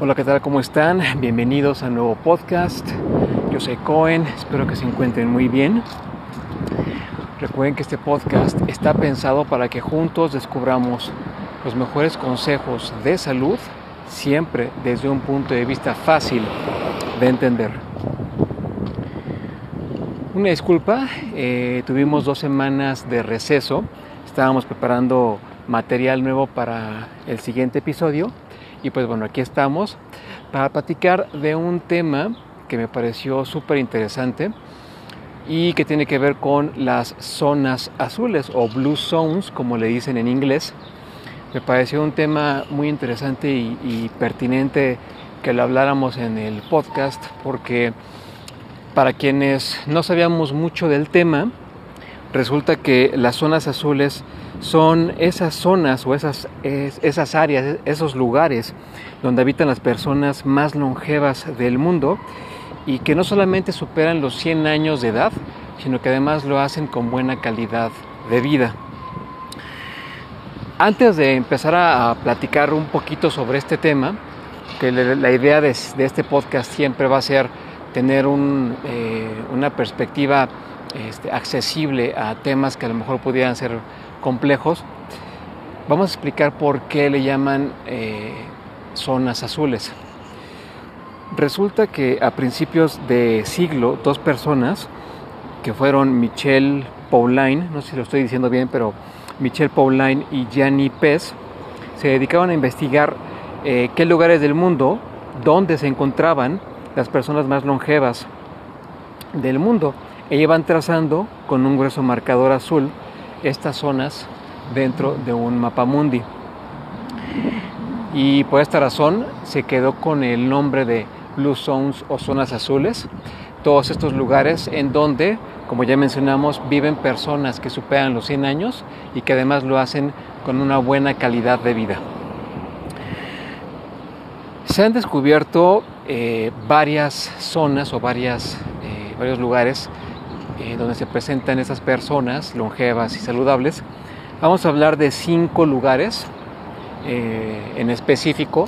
Hola, ¿qué tal? ¿Cómo están? Bienvenidos a nuevo podcast. Yo soy Cohen, espero que se encuentren muy bien. Recuerden que este podcast está pensado para que juntos descubramos los mejores consejos de salud, siempre desde un punto de vista fácil de entender. Una disculpa, eh, tuvimos dos semanas de receso, estábamos preparando material nuevo para el siguiente episodio y pues bueno, aquí estamos para platicar de un tema que me pareció súper interesante y que tiene que ver con las zonas azules o blue zones, como le dicen en inglés. Me pareció un tema muy interesante y, y pertinente que lo habláramos en el podcast porque para quienes no sabíamos mucho del tema, resulta que las zonas azules son esas zonas o esas, esas áreas, esos lugares donde habitan las personas más longevas del mundo y que no solamente superan los 100 años de edad, sino que además lo hacen con buena calidad de vida. Antes de empezar a platicar un poquito sobre este tema, que la idea de, este podcast siempre va a ser tener eh, una perspectiva este, accesible a temas que a lo mejor pudieran ser complejos, vamos a explicar por qué le llaman eh, zonas azules. Resulta que a principios de siglo, dos personas, que fueron Michel Pauline, no sé si lo estoy diciendo bien, pero Michel Pauline y Gianni Pez, se dedicaban a investigar eh, qué lugares del mundo, donde se encontraban las personas más longevas del mundo. E iban trazando con un grueso marcador azul estas zonas dentro de un mapa mundi. Y por esta razón se quedó con el nombre de Blue Zones o zonas azules, todos estos lugares en donde, como ya mencionamos, viven personas que superan los 100 años y que además lo hacen con una buena calidad de vida. Se han descubierto eh, varias zonas o varias, eh, varios lugares eh, donde se presentan esas personas longevas y saludables. Vamos a hablar de cinco lugares eh, en específico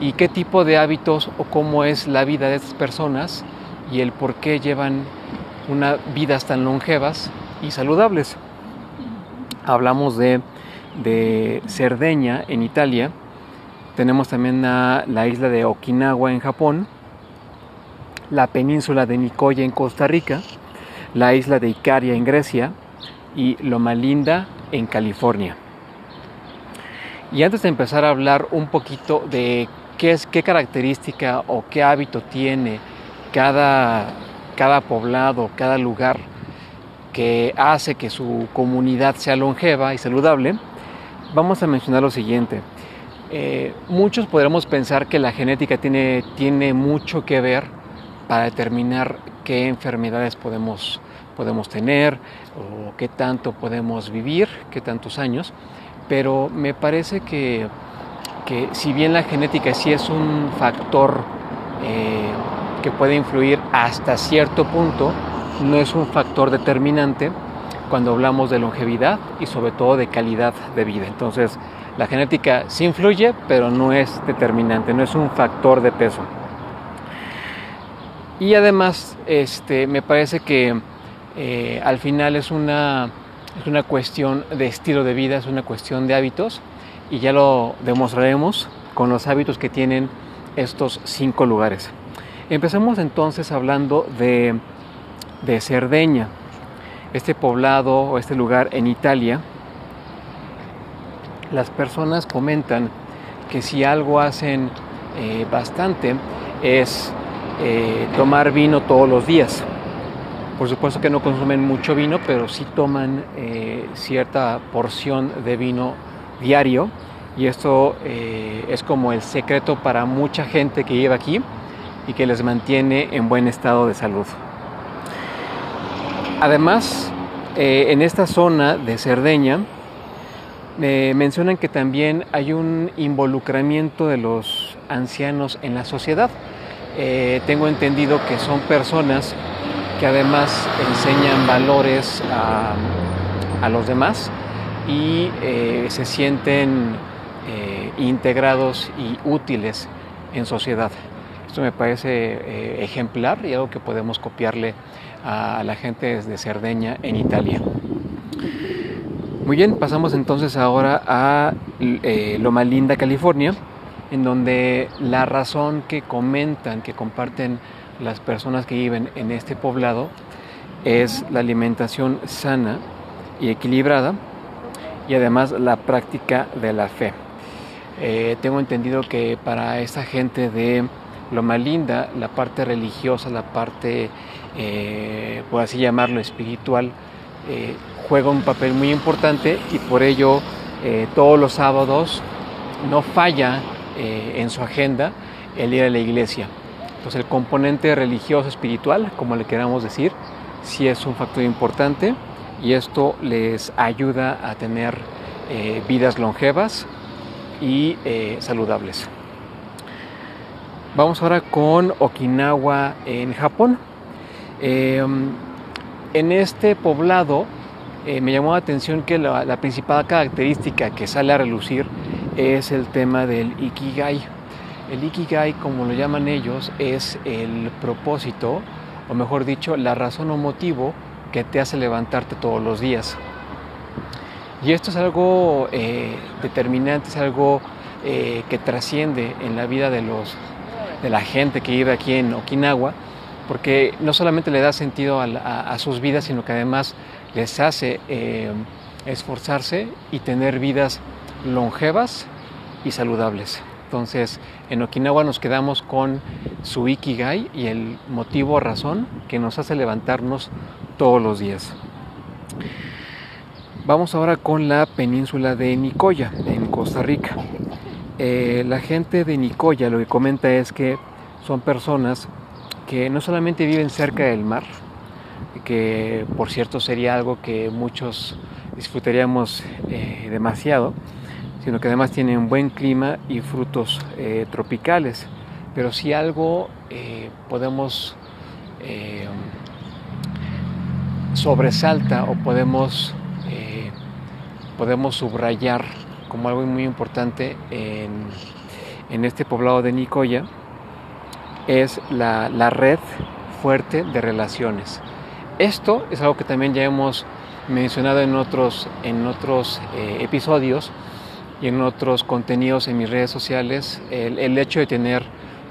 y qué tipo de hábitos o cómo es la vida de estas personas y el por qué llevan una vidas tan longevas y saludables. Hablamos de, de Cerdeña en Italia, tenemos también la isla de Okinawa en Japón, la península de Nicoya en Costa Rica, la isla de Icaria en Grecia y Loma Linda en California. Y antes de empezar a hablar un poquito de qué es qué característica o qué hábito tiene cada, cada poblado, cada lugar que hace que su comunidad sea longeva y saludable, vamos a mencionar lo siguiente. Eh, muchos podremos pensar que la genética tiene, tiene mucho que ver para determinar qué enfermedades podemos, podemos tener o qué tanto podemos vivir, qué tantos años, pero me parece que, que si bien la genética sí es un factor eh, que puede influir hasta cierto punto, no es un factor determinante cuando hablamos de longevidad y sobre todo de calidad de vida. Entonces, la genética sí influye, pero no es determinante, no es un factor de peso. Y además, este, me parece que eh, al final es una, es una cuestión de estilo de vida, es una cuestión de hábitos y ya lo demostraremos con los hábitos que tienen estos cinco lugares. Empezamos entonces hablando de, de Cerdeña, este poblado o este lugar en Italia. Las personas comentan que si algo hacen eh, bastante es eh, tomar vino todos los días. Por supuesto que no consumen mucho vino, pero sí toman eh, cierta porción de vino diario y esto eh, es como el secreto para mucha gente que lleva aquí y que les mantiene en buen estado de salud. Además, en esta zona de Cerdeña, mencionan que también hay un involucramiento de los ancianos en la sociedad. Eh, tengo entendido que son personas que además enseñan valores a, los demás y eh, se sienten eh, integrados y útiles en sociedad. Esto me parece ejemplar y algo que podemos copiarle a la gente de Cerdeña en Italia. Muy bien, pasamos entonces ahora a Loma Linda, California, en donde la razón que comentan, que comparten las personas que viven en este poblado, es la alimentación sana y equilibrada y además la práctica de la fe. Eh, tengo entendido que para esta gente de Loma Linda, la parte religiosa, la parte, eh, por así llamarlo, espiritual, eh, juega un papel muy importante y por ello eh, todos los sábados no falla eh, en su agenda el ir a la iglesia. Entonces el componente religioso espiritual, como le queramos decir, sí es un factor importante y esto les ayuda a tener vidas longevas y saludables. Vamos ahora con Okinawa en Japón. En este poblado eh, me llamó la atención que la, principal característica que sale a relucir es el tema del Ikigai. El Ikigai, como lo llaman ellos, es el propósito, o mejor dicho, la razón o motivo que te hace levantarte todos los días. Y esto es algo eh, determinante, es algo eh, que trasciende en la vida de, los, de la gente que vive aquí en Okinawa, porque no solamente le da sentido a, sus vidas, sino que además les hace eh, esforzarse y tener vidas longevas y saludables. Entonces, en Okinawa nos quedamos con su Ikigai y el motivo o razón que nos hace levantarnos todos los días. Vamos ahora con la península de Nicoya, en Costa Rica. Eh, la gente de Nicoya lo que comenta es que son personas que no solamente viven cerca del mar, que por cierto sería algo que muchos disfrutaríamos eh, demasiado, sino que además tienen un buen clima y frutos eh, tropicales. Pero si algo eh, podemos sobresalta o podemos, podemos subrayar como algo muy importante en, en este poblado de Nicoya, es la, red fuerte de relaciones. Esto es algo que también ya hemos mencionado en otros, en otros eh, episodios y en otros contenidos en mis redes sociales. El, hecho de tener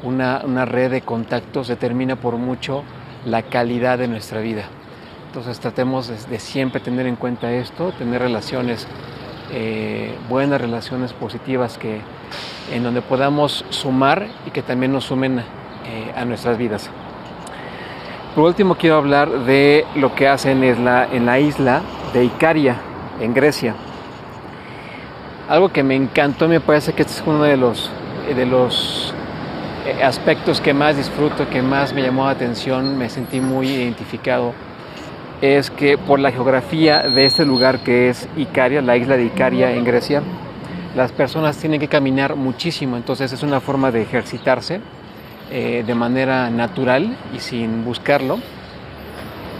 una, red de contactos determina por mucho la calidad de nuestra vida. Entonces tratemos de, siempre tener en cuenta esto, tener relaciones, eh, buenas relaciones positivas que, en donde podamos sumar y que también nos sumen eh, a nuestras vidas. Por último quiero hablar de lo que hacen en la, en la isla de Icaria, en Grecia. Algo que me encantó, me parece que este es uno de los, de los eh, aspectos que más disfruto, que más me llamó la atención, me sentí muy identificado, es que por la geografía de este lugar que es Icaria, la isla de Icaria en Grecia, las personas tienen que caminar muchísimo, entonces es una forma de ejercitarse eh, de manera natural y sin buscarlo,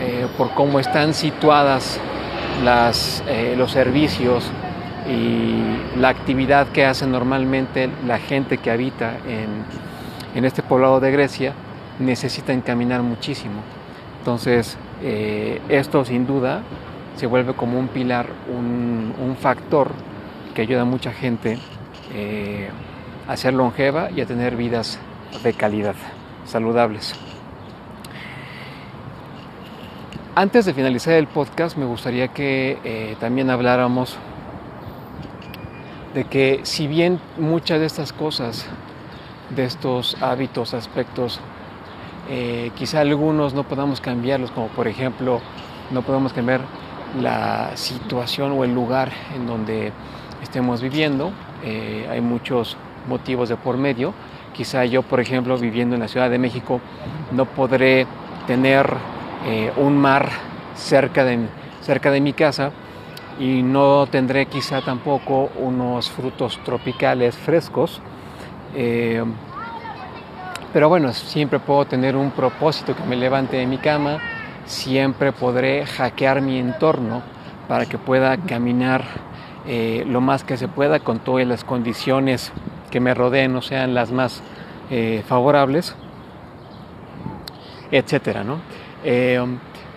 eh, por cómo están situadas las, eh, los servicios y la actividad que hace normalmente la gente que habita en, en este poblado de Grecia, necesitan caminar muchísimo. Entonces, esto sin duda se vuelve como un pilar, un, un factor que ayuda a mucha gente a ser longeva y a tener vidas de calidad, saludables. Antes de finalizar el podcast me gustaría que eh, también habláramos de que si bien muchas de estas cosas, de estos hábitos, aspectos, eh, quizá algunos no podamos cambiarlos, como por ejemplo no podemos cambiar la situación o el lugar en donde estemos viviendo, eh, hay muchos motivos de por medio, Quizá yo, por ejemplo, viviendo en la Ciudad de México, no podré tener eh, un mar cerca de, cerca de mi casa y no tendré quizá tampoco unos frutos tropicales frescos. Eh, pero bueno, siempre puedo tener un propósito que me levante de mi cama, siempre podré hackear mi entorno para que pueda caminar eh, lo más que se pueda con todas las condiciones que me rodeen no sean las más eh, favorables, etcétera, ¿no?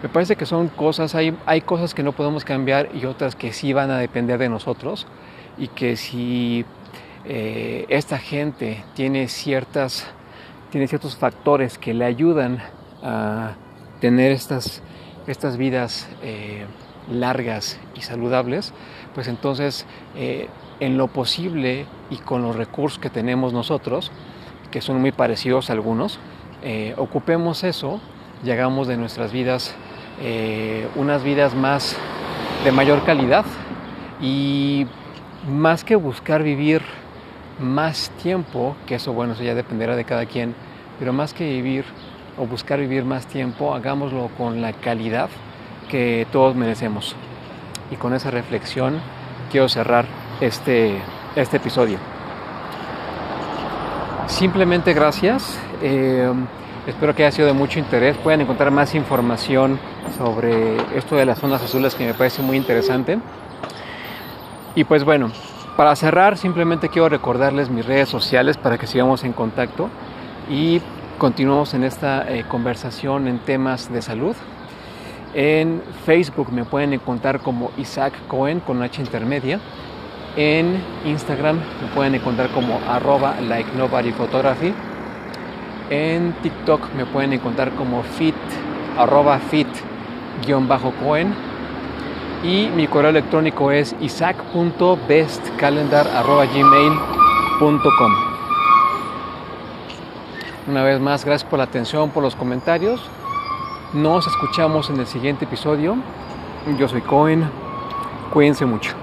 Me parece que son cosas, hay, hay cosas que no podemos cambiar y otras que sí van a depender de nosotros. Y que si eh, esta gente tiene, ciertas, tiene ciertos factores que le ayudan a tener estas, estas vidas eh, largas y saludables, pues entonces eh, en lo posible y con los recursos que tenemos nosotros, que son muy parecidos a algunos, ocupemos eso y hagamos de nuestras vidas unas vidas más de mayor calidad y más que buscar vivir más tiempo, que eso bueno, eso ya dependerá de cada quien, pero más que vivir o buscar vivir más tiempo, hagámoslo con la calidad que todos merecemos. Y con esa reflexión quiero cerrar este, este episodio. Simplemente gracias. Eh, espero que haya sido de mucho interés. Pueden encontrar más información sobre esto de las zonas azules que me parece muy interesante. Y pues bueno, para cerrar simplemente quiero recordarles mis redes sociales para que sigamos en contacto y continuemos en esta eh, conversación en temas de salud. En Facebook me pueden encontrar como Isaac Cohen con H intermedia. En Instagram me pueden encontrar como arroba like nobody photography. En TikTok me pueden encontrar como fit arroba fit guion bajo Cohen y mi correo electrónico es isaac.bestcalendar.gmail.com Una vez más, gracias por la atención, por los comentarios. Nos escuchamos en el siguiente episodio. Yo soy Cohen. Cuídense mucho.